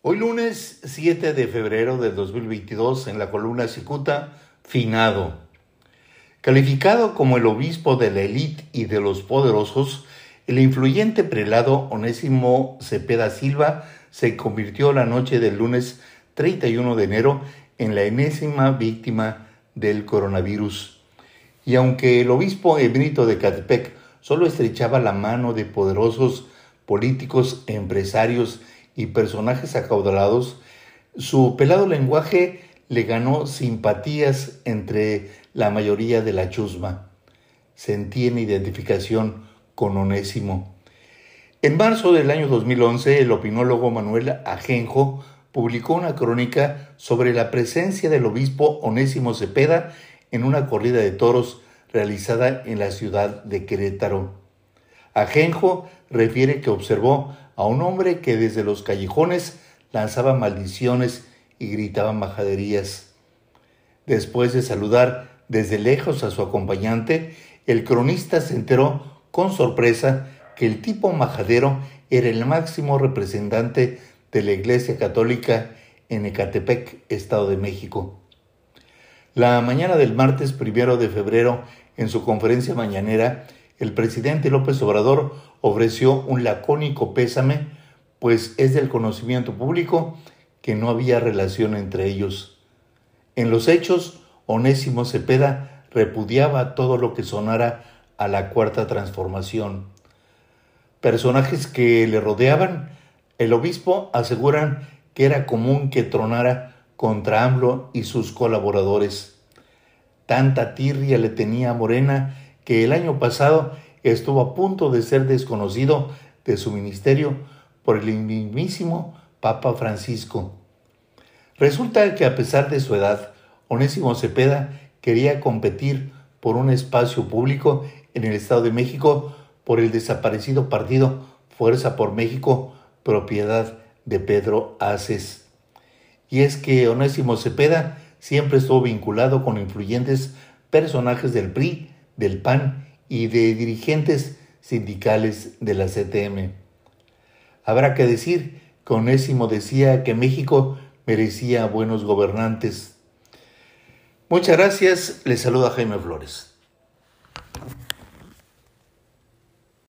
Hoy lunes 7 de febrero de 2022 en la columna Cicuta, finado. Calificado como el obispo de la élite y de los poderosos, el influyente prelado Onésimo Cepeda Silva se convirtió la noche del lunes 31 de enero en la enésima víctima del coronavirus. Y aunque el obispo emérito de Catepec solo estrechaba la mano de poderosos políticos, empresarios personajes acaudalados, su pelado lenguaje le ganó simpatías entre la mayoría de la chusma. Sentía identificación con Onésimo. En marzo del año 2011, el opinólogo Manuel Ajenjo publicó una crónica sobre la presencia del obispo Onésimo Cepeda en una corrida de toros realizada en la ciudad de Querétaro. Ajenjo refiere que observó a un hombre que desde los callejones lanzaba maldiciones y gritaba majaderías. Después de saludar desde lejos a su acompañante, el cronista se enteró con sorpresa que el tipo majadero era el máximo representante de la Iglesia Católica en Ecatepec, Estado de México. La mañana del martes primero de febrero, en su conferencia mañanera, el presidente López Obrador ofreció un lacónico pésame, pues es del conocimiento público que no había relación entre ellos. En los hechos, Onésimo Cepeda repudiaba todo lo que sonara a la cuarta transformación. Personajes que le rodeaban, el obispo aseguran que era común que tronara contra AMLO y sus colaboradores. Tanta tirria le tenía Morena que el año pasado estuvo a punto de ser desconocido de su ministerio por el mismísimo Papa Francisco. Resulta que a pesar de su edad, Onésimo Cepeda quería competir por un espacio público en el Estado de México por el desaparecido partido Fuerza por México, propiedad de Pedro Aces. Y es que Onésimo Cepeda siempre estuvo vinculado con influyentes personajes del PRI del PAN y de dirigentes sindicales de la CTM. Habrá que decir que Onésimo decía que México merecía buenos gobernantes. Muchas gracias, les saluda Jaime Flores.